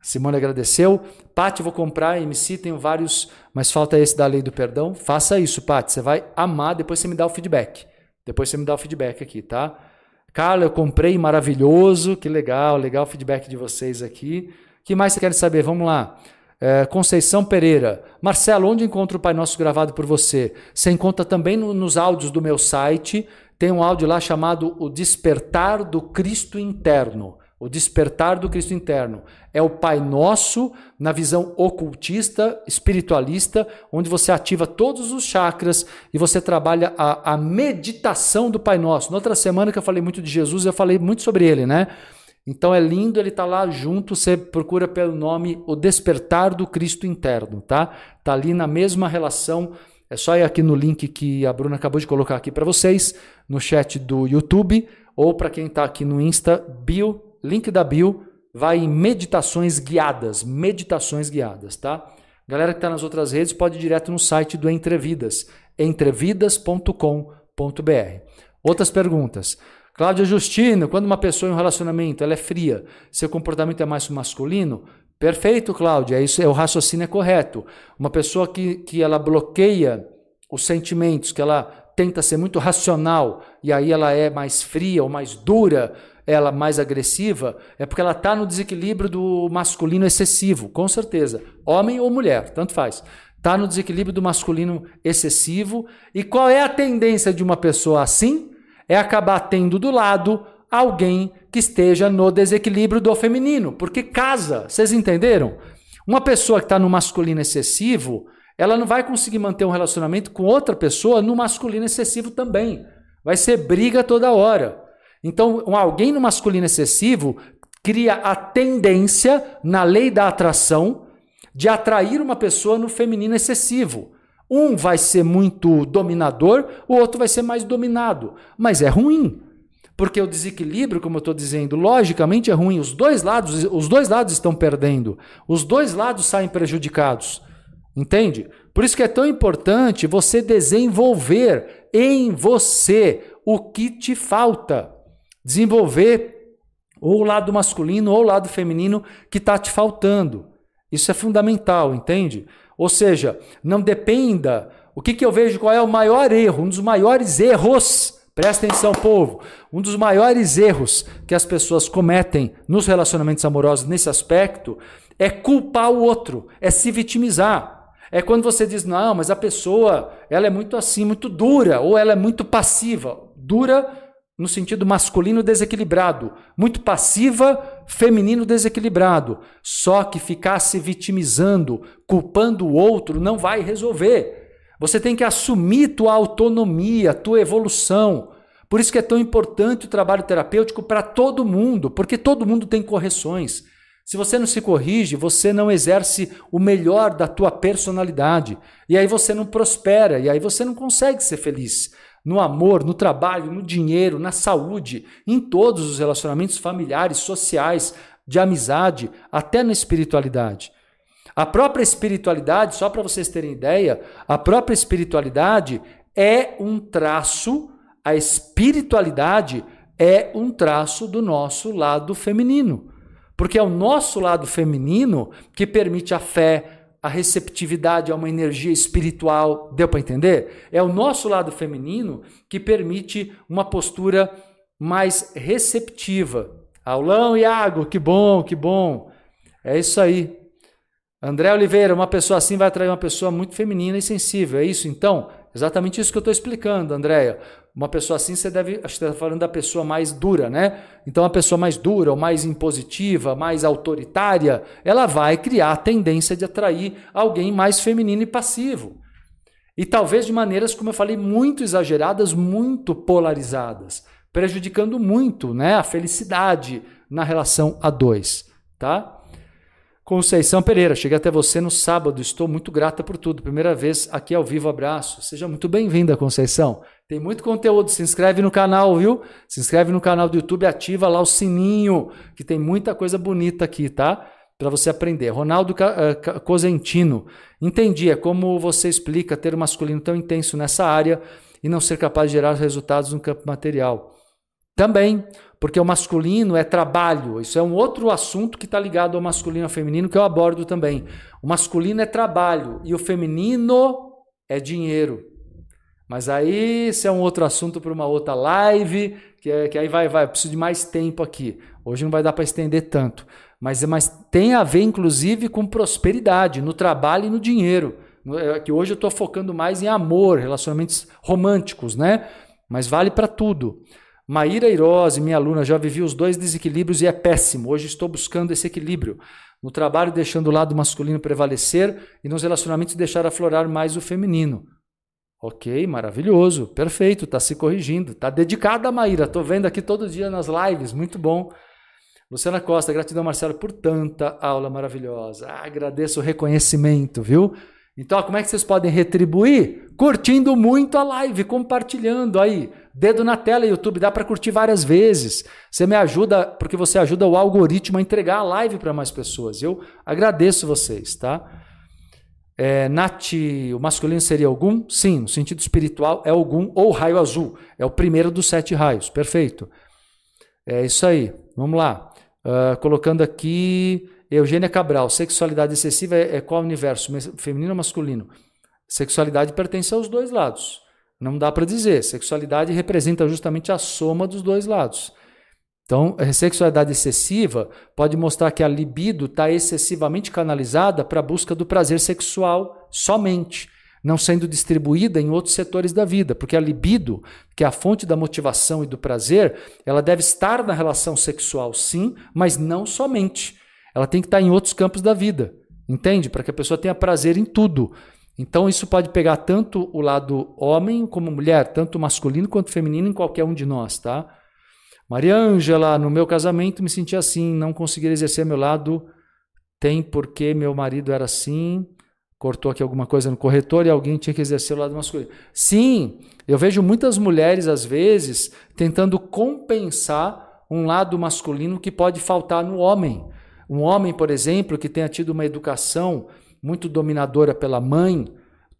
A: Simone agradeceu. Pati, vou comprar, MC, tenho vários, mas falta esse da lei do perdão. Faça isso, Pati. Você vai amar, depois você me dá o feedback. Depois você me dá o feedback aqui, tá? Carla, eu comprei, maravilhoso, que legal, legal o feedback de vocês aqui. O que mais você quer saber? Vamos lá. É, Conceição Pereira. Marcelo, onde encontro o Pai Nosso gravado por você? Você encontra também no, nos áudios do meu site. Tem um áudio lá chamado O Despertar do Cristo Interno. O despertar do Cristo interno é o Pai Nosso na visão ocultista, espiritualista, onde você ativa todos os chakras e você trabalha a, a meditação do Pai Nosso. Na outra semana que eu falei muito de Jesus, eu falei muito sobre ele, né? Então é lindo, ele está lá junto, você procura pelo nome O Despertar do Cristo Interno, tá? Tá ali na mesma relação. É só ir aqui no link que a Bruna acabou de colocar aqui para vocês, no chat do YouTube, ou para quem está aqui no Insta, bio link da bio, vai em meditações guiadas, meditações guiadas, tá? Galera que está nas outras redes pode ir direto no site do Entrevidas, entrevidas.com.br. Outras perguntas. Cláudia Justino, quando uma pessoa em um relacionamento ela é fria, seu comportamento é mais masculino? Perfeito, Cláudia, é isso, é, o raciocínio é correto. Uma pessoa que, que ela bloqueia os sentimentos, que ela tenta ser muito racional e aí ela é mais fria ou mais dura, ela mais agressiva, é porque ela está no desequilíbrio do masculino excessivo, com certeza. Homem ou mulher, tanto faz. Está no desequilíbrio do masculino excessivo. E qual é a tendência de uma pessoa assim? É acabar tendo do lado alguém que esteja no desequilíbrio do feminino, porque casa. Vocês entenderam? Uma pessoa que está no masculino excessivo, ela não vai conseguir manter um relacionamento com outra pessoa no masculino excessivo também. Vai ser briga toda hora. Então, alguém no masculino excessivo cria a tendência, na lei da atração, de atrair uma pessoa no feminino excessivo. Um vai ser muito dominador, o outro vai ser mais dominado. Mas é ruim. Porque o desequilíbrio, como eu estou dizendo, logicamente é ruim. Os dois lados, os dois lados estão perdendo. Os dois lados saem prejudicados. Entende? Por isso que é tão importante você desenvolver em você o que te falta desenvolver ou o lado masculino ou o lado feminino que está te faltando. Isso é fundamental, entende? Ou seja, não dependa. O que, que eu vejo qual é o maior erro, um dos maiores erros Presta atenção, povo. Um dos maiores erros que as pessoas cometem nos relacionamentos amorosos nesse aspecto é culpar o outro, é se vitimizar. É quando você diz, não, mas a pessoa ela é muito assim, muito dura, ou ela é muito passiva. Dura no sentido masculino desequilibrado, muito passiva, feminino desequilibrado. Só que ficar se vitimizando, culpando o outro, não vai resolver. Você tem que assumir tua autonomia, tua evolução. Por isso que é tão importante o trabalho terapêutico para todo mundo, porque todo mundo tem correções. Se você não se corrige, você não exerce o melhor da tua personalidade. E aí você não prospera, e aí você não consegue ser feliz. No amor, no trabalho, no dinheiro, na saúde, em todos os relacionamentos familiares, sociais, de amizade, até na espiritualidade. A própria espiritualidade, só para vocês terem ideia, a própria espiritualidade é um traço, a espiritualidade é um traço do nosso lado feminino. Porque é o nosso lado feminino que permite a fé, a receptividade a uma energia espiritual. Deu para entender? É o nosso lado feminino que permite uma postura mais receptiva. Aulão, Iago, que bom, que bom. É isso aí. André Oliveira, uma pessoa assim vai atrair uma pessoa muito feminina e sensível. É isso então? Exatamente isso que eu estou explicando, Andréia. Uma pessoa assim, você deve. Acho que está falando da pessoa mais dura, né? Então, a pessoa mais dura, ou mais impositiva, mais autoritária, ela vai criar a tendência de atrair alguém mais feminino e passivo. E talvez de maneiras, como eu falei, muito exageradas, muito polarizadas, prejudicando muito né, a felicidade na relação a dois. Tá? Conceição Pereira, cheguei até você no sábado, estou muito grata por tudo. Primeira vez aqui ao vivo, abraço. Seja muito bem-vinda, Conceição. Tem muito conteúdo, se inscreve no canal, viu? Se inscreve no canal do YouTube, ativa lá o sininho, que tem muita coisa bonita aqui, tá? Para você aprender. Ronaldo uh, Cosentino, entendi, é como você explica ter o masculino tão intenso nessa área e não ser capaz de gerar resultados no campo material. Também, porque o masculino é trabalho. Isso é um outro assunto que está ligado ao masculino e ao feminino que eu abordo também. O masculino é trabalho e o feminino é dinheiro. Mas aí isso é um outro assunto para uma outra live, que, é, que aí vai, vai, preciso de mais tempo aqui. Hoje não vai dar para estender tanto. Mas, mas tem a ver, inclusive, com prosperidade, no trabalho e no dinheiro. É que hoje eu estou focando mais em amor, relacionamentos românticos, né? Mas vale para tudo. Maíra Irose, minha aluna, já vivi os dois desequilíbrios e é péssimo. Hoje estou buscando esse equilíbrio. No trabalho, deixando o lado masculino prevalecer e nos relacionamentos, deixar aflorar mais o feminino. Ok, maravilhoso, perfeito, está se corrigindo. Está dedicada, Maíra. Estou vendo aqui todo dia nas lives, muito bom. Luciana Costa, gratidão, Marcelo, por tanta aula maravilhosa. Ah, agradeço o reconhecimento, viu? Então, como é que vocês podem retribuir? Curtindo muito a live, compartilhando aí. Dedo na tela, YouTube, dá para curtir várias vezes. Você me ajuda, porque você ajuda o algoritmo a entregar a live para mais pessoas. Eu agradeço vocês, tá? É, Nath, o masculino seria algum? Sim, no sentido espiritual é algum ou raio azul. É o primeiro dos sete raios. Perfeito. É isso aí. Vamos lá. Uh, colocando aqui. Eugênia Cabral, sexualidade excessiva é, é qual universo? Feminino ou masculino? Sexualidade pertence aos dois lados. Não dá para dizer. Sexualidade representa justamente a soma dos dois lados. Então, a sexualidade excessiva pode mostrar que a libido está excessivamente canalizada para a busca do prazer sexual somente, não sendo distribuída em outros setores da vida, porque a libido, que é a fonte da motivação e do prazer, ela deve estar na relação sexual, sim, mas não somente. Ela tem que estar em outros campos da vida, entende? Para que a pessoa tenha prazer em tudo. Então isso pode pegar tanto o lado homem como mulher, tanto masculino quanto feminino em qualquer um de nós, tá? Maria Ângela, no meu casamento me senti assim, não consegui exercer meu lado, tem porque meu marido era assim, cortou aqui alguma coisa no corretor e alguém tinha que exercer o lado masculino. Sim, eu vejo muitas mulheres às vezes tentando compensar um lado masculino que pode faltar no homem. Um homem, por exemplo, que tenha tido uma educação muito dominadora pela mãe,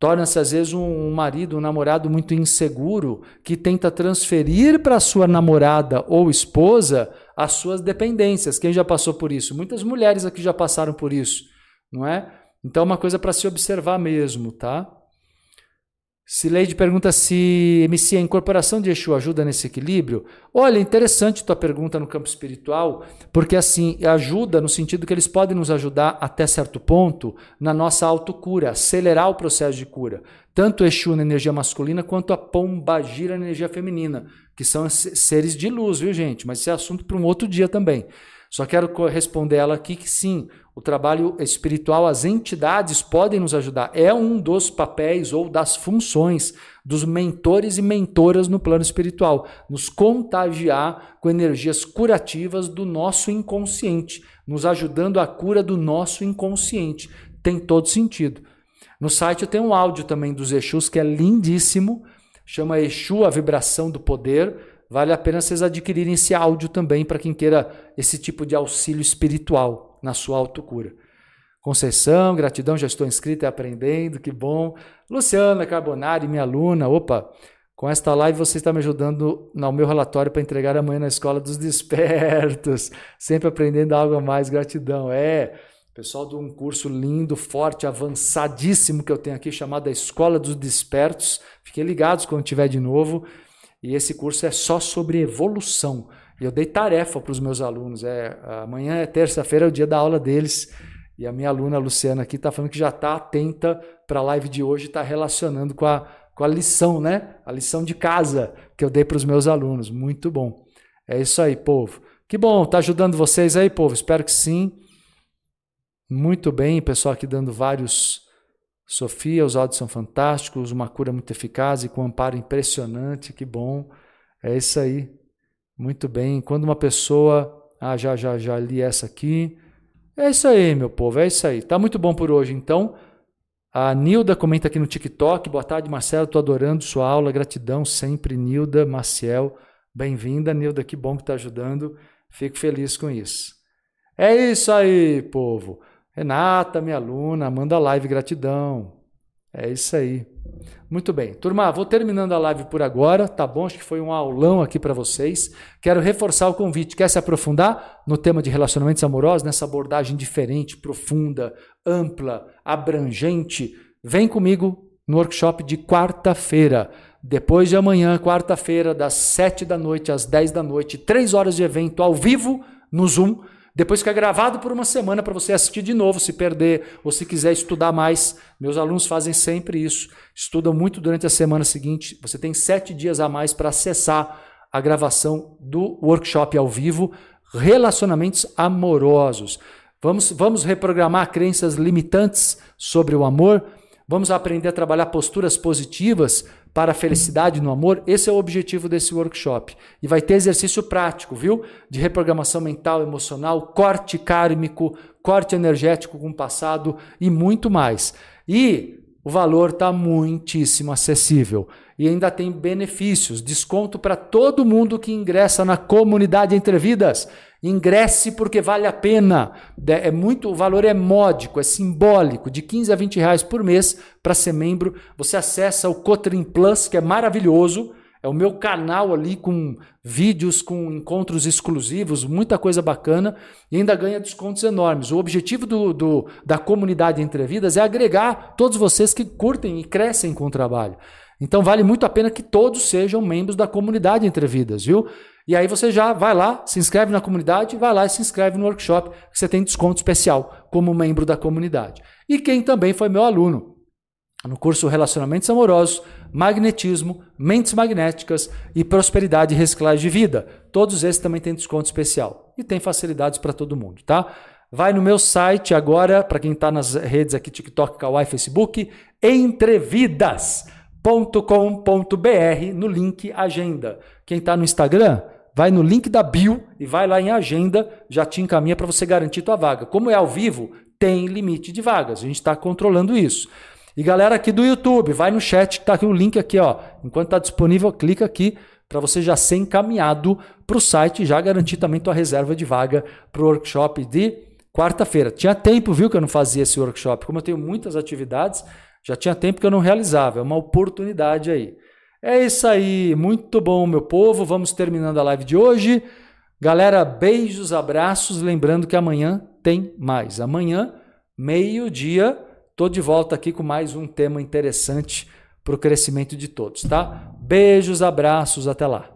A: torna-se às vezes um, marido, um namorado muito inseguro, que tenta transferir para sua namorada ou esposa as suas dependências. Quem já passou por isso? Muitas mulheres aqui já passaram por isso, não é? Então é uma coisa para se observar mesmo, tá? Sileide pergunta se MC, a incorporação de Exu ajuda nesse equilíbrio. Olha, interessante tua pergunta no campo espiritual, porque assim, ajuda no sentido que eles podem nos ajudar até certo ponto na nossa autocura, acelerar o processo de cura. Tanto Exu na energia masculina quanto a Pombagira na energia feminina, que são seres de luz, viu gente? Mas esse é assunto para um outro dia também. Só quero responder ela aqui que sim, o trabalho espiritual, as entidades podem nos ajudar. É um dos papéis ou das funções dos mentores e mentoras no plano espiritual, nos contagiar com energias curativas do nosso inconsciente, nos ajudando à cura do nosso inconsciente. Tem todo sentido. No site eu tenho um áudio também dos Exus que é lindíssimo, chama Exu, a vibração do poder. Vale a pena vocês adquirirem esse áudio também para quem queira esse tipo de auxílio espiritual na sua autocura. Conceição, gratidão, já estou inscrito e aprendendo, que bom. Luciana Carbonari, minha aluna, opa, com esta live você está me ajudando no meu relatório para entregar amanhã na Escola dos Despertos. Sempre aprendendo algo a mais, gratidão. É, pessoal de um curso lindo, forte, avançadíssimo que eu tenho aqui, chamado a Escola dos Despertos. Fiquem ligados quando tiver de novo. E esse curso é só sobre evolução. E eu dei tarefa para os meus alunos. É, amanhã é terça-feira, é o dia da aula deles. E a minha aluna Luciana aqui está falando que já está atenta para a live de hoje, está relacionando com a, com a lição, né? A lição de casa que eu dei para os meus alunos. Muito bom. É isso aí, povo. Que bom, tá ajudando vocês aí, povo? Espero que sim. Muito bem, pessoal aqui dando vários. Sofia, os áudios são fantásticos, uma cura muito eficaz e com amparo impressionante. Que bom. É isso aí. Muito bem. Quando uma pessoa. Ah, já, já, já li essa aqui. É isso aí, meu povo, é isso aí. Tá muito bom por hoje, então. A Nilda comenta aqui no TikTok. Boa tarde, Marcelo. Estou adorando sua aula. Gratidão sempre, Nilda Maciel. Bem-vinda, Nilda. Que bom que está ajudando. Fico feliz com isso. É isso aí, povo. Renata, minha aluna, manda live. Gratidão. É isso aí. Muito bem. Turma, vou terminando a live por agora, tá bom? Acho que foi um aulão aqui para vocês. Quero reforçar o convite. Quer se aprofundar no tema de relacionamentos amorosos, nessa abordagem diferente, profunda, ampla, abrangente? Vem comigo no workshop de quarta-feira. Depois de amanhã, quarta-feira, das 7 da noite às 10 da noite, três horas de evento ao vivo no Zoom depois fica gravado por uma semana para você assistir de novo, se perder ou se quiser estudar mais. Meus alunos fazem sempre isso. Estudam muito durante a semana seguinte. Você tem sete dias a mais para acessar a gravação do workshop ao vivo Relacionamentos Amorosos. Vamos, vamos reprogramar crenças limitantes sobre o amor. Vamos aprender a trabalhar posturas positivas para a felicidade no amor, esse é o objetivo desse workshop. E vai ter exercício prático, viu? De reprogramação mental, emocional, corte kármico, corte energético com o passado e muito mais. E o valor está muitíssimo acessível. E ainda tem benefícios, desconto para todo mundo que ingressa na comunidade Entre Vidas. Ingresse porque vale a pena. É muito, o valor é módico, é simbólico, de 15 a 20 reais por mês para ser membro. Você acessa o Cotrim Plus, que é maravilhoso. É o meu canal ali com vídeos, com encontros exclusivos, muita coisa bacana e ainda ganha descontos enormes. O objetivo do, do, da comunidade Entre Vidas é agregar todos vocês que curtem e crescem com o trabalho. Então vale muito a pena que todos sejam membros da comunidade Entre Vidas, viu? E aí você já vai lá, se inscreve na comunidade, vai lá e se inscreve no workshop, que você tem desconto especial como membro da comunidade. E quem também foi meu aluno no curso Relacionamentos Amorosos, Magnetismo, Mentes Magnéticas e Prosperidade e Reciclagem de Vida. Todos esses também têm desconto especial e tem facilidades para todo mundo, tá? Vai no meu site agora, para quem está nas redes aqui, TikTok, Kawaii, Facebook, entrevidas.com.br no link Agenda. Quem está no Instagram, vai no link da bio e vai lá em agenda, já te encaminha para você garantir tua vaga. Como é ao vivo, tem limite de vagas. A gente está controlando isso. E galera aqui do YouTube, vai no chat está aqui o link aqui, ó. Enquanto está disponível, clica aqui para você já ser encaminhado para o site e já garantir também tua reserva de vaga para o workshop de quarta-feira. Tinha tempo, viu, que eu não fazia esse workshop. Como eu tenho muitas atividades, já tinha tempo que eu não realizava. É uma oportunidade aí. É isso aí, muito bom, meu povo. Vamos terminando a live de hoje. Galera, beijos, abraços. Lembrando que amanhã tem mais. Amanhã, meio-dia, tô de volta aqui com mais um tema interessante para o crescimento de todos, tá? Beijos, abraços, até lá.